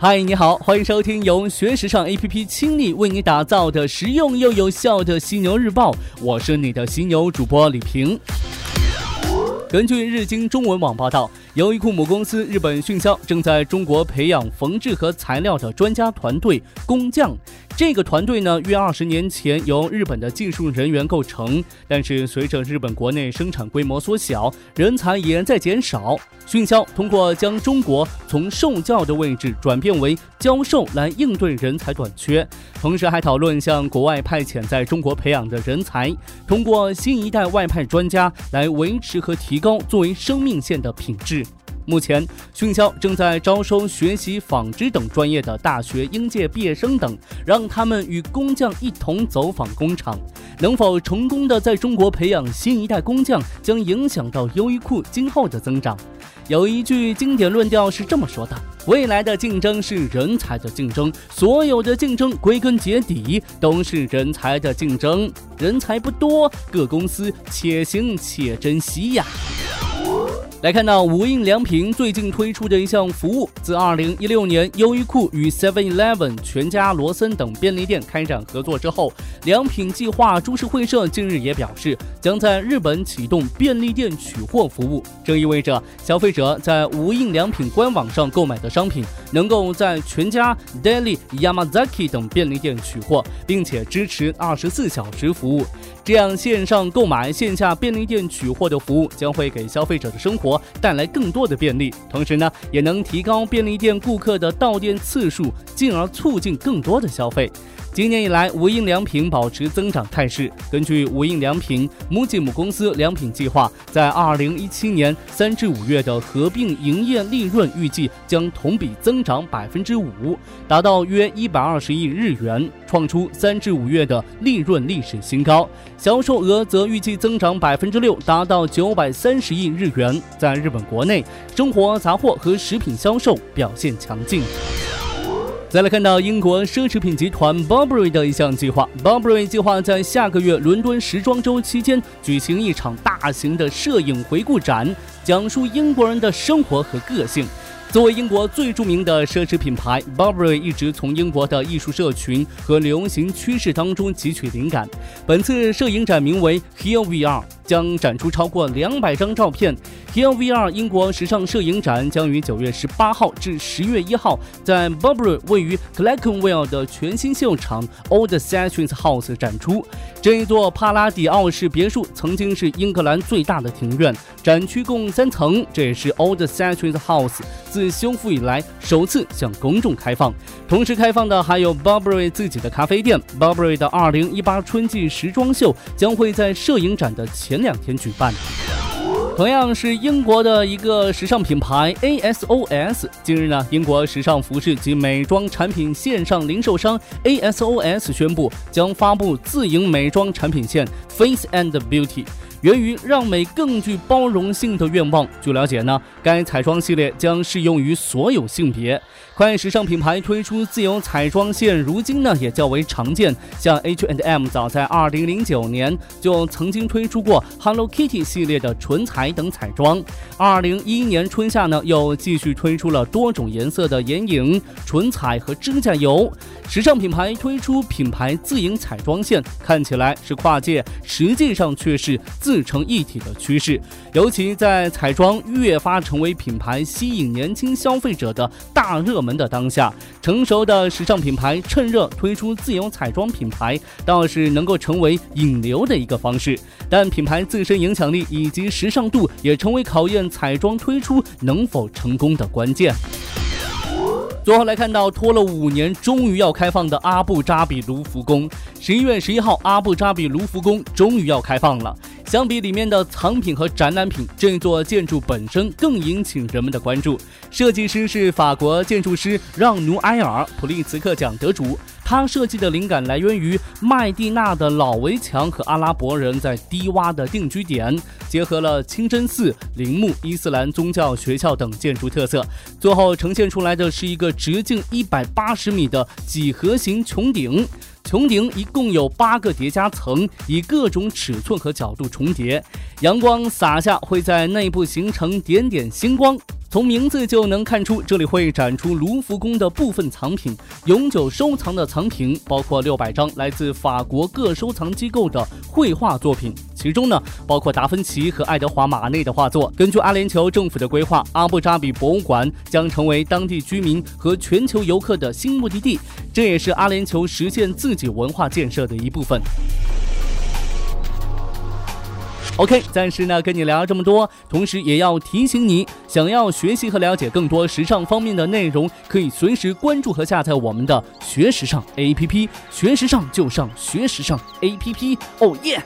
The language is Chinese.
嗨，你好，欢迎收听由学时尚 APP 倾力为你打造的实用又有效的犀牛日报，我是你的犀牛主播李平。根据日经中文网报道，优衣库母公司日本迅销正在中国培养缝制和材料的专家团队工匠。这个团队呢，约二十年前由日本的技术人员构成，但是随着日本国内生产规模缩小，人才也在减少。迅销通过将中国从受教的位置转变为教授来应对人才短缺，同时还讨论向国外派遣在中国培养的人才，通过新一代外派专家来维持和提高作为生命线的品质。目前，迅销正在招收学习纺织等专业的大学应届毕业生等，让他们与工匠一同走访工厂。能否成功的在中国培养新一代工匠，将影响到优衣库今后的增长。有一句经典论调是这么说的：未来的竞争是人才的竞争，所有的竞争归根结底都是人才的竞争。人才不多，各公司且行且珍惜呀。来看到无印良品最近推出的一项服务，自2016年优衣库与 Seven Eleven、全家、罗森等便利店开展合作之后，良品计划株式会社近日也表示，将在日本启动便利店取货服务。这意味着消费者在无印良品官网上购买的商品，能够在全家、Daily、Yamazaki 等便利店取货，并且支持24小时服务。这样线上购买、线下便利店取货的服务，将会给消费者的生活。带来更多的便利，同时呢，也能提高便利店顾客的到店次数，进而促进更多的消费。今年以来，无印良品保持增长态势。根据无印良品母继母公司良品计划，在二零一七年三至五月的合并营业利润预计将同比增长百分之五，达到约一百二十亿日元，创出三至五月的利润历史新高。销售额则预计增长百分之六，达到九百三十亿日元。在日本国内，生活杂货和食品销售表现强劲。再来看到英国奢侈品集团 Burberry 的一项计划，Burberry 计划在下个月伦敦时装周期间举行一场大型的摄影回顾展，讲述英国人的生活和个性。作为英国最著名的奢侈品牌，Burberry 一直从英国的艺术社群和流行趋势当中汲取灵感。本次摄影展名为 Here We Are。将展出超过两百张照片。T.L.V.R. 英国时尚摄影展将于九月十八号至十月一号在 Burberry 位于 Clerkenwell 的全新秀场 Old Sessions House 展出。这一座帕拉迪奥式别墅曾经是英格兰最大的庭院，展区共三层，这也是 Old Sessions House 自修复以来首次向公众开放。同时开放的还有 Burberry 自己的咖啡店。Burberry 的二零一八春季时装秀将会在摄影展的前。前两天举办。同样是英国的一个时尚品牌 ASOS，近日呢，英国时尚服饰及美妆产品线上零售商 ASOS 宣布将发布自营美妆产品线 Face and Beauty。源于让美更具包容性的愿望。据了解呢，该彩妆系列将适用于所有性别。快时尚品牌推出自由彩妆线，如今呢也较为常见。像 H&M 早在2009年就曾经推出过 Hello Kitty 系列的唇彩等彩妆。2011年春夏呢又继续推出了多种颜色的眼影、唇彩和指甲油。时尚品牌推出品牌自营彩妆线，看起来是跨界，实际上却是。自成一体的趋势，尤其在彩妆越发成为品牌吸引年轻消费者的大热门的当下，成熟的时尚品牌趁热推出自有彩妆品牌，倒是能够成为引流的一个方式。但品牌自身影响力以及时尚度也成为考验彩妆推出能否成功的关键。最后来看到，拖了五年，终于要开放的阿布扎比卢浮宫。十一月十一号，阿布扎比卢浮宫终于要开放了。相比里面的藏品和展览品，这座建筑本身更引起人们的关注。设计师是法国建筑师让努埃尔，普利茨克奖得主。他设计的灵感来源于麦地那的老围墙和阿拉伯人在低洼的定居点，结合了清真寺、陵墓、伊斯兰宗教学校等建筑特色。最后呈现出来的是一个直径一百八十米的几何形穹顶。穹顶一共有八个叠加层，以各种尺寸和角度重叠，阳光洒下会在内部形成点点星光。从名字就能看出，这里会展出卢浮宫的部分藏品，永久收藏的藏品包括六百张来自法国各收藏机构的绘画作品，其中呢包括达芬奇和爱德华马内的画作。根据阿联酋政府的规划，阿布扎比博物馆将成为当地居民和全球游客的新目的地，这也是阿联酋实现自己文化建设的一部分。OK，暂时呢跟你聊这么多，同时也要提醒你，想要学习和了解更多时尚方面的内容，可以随时关注和下载我们的学时尚 APP，学时尚就上学时尚 APP，哦耶！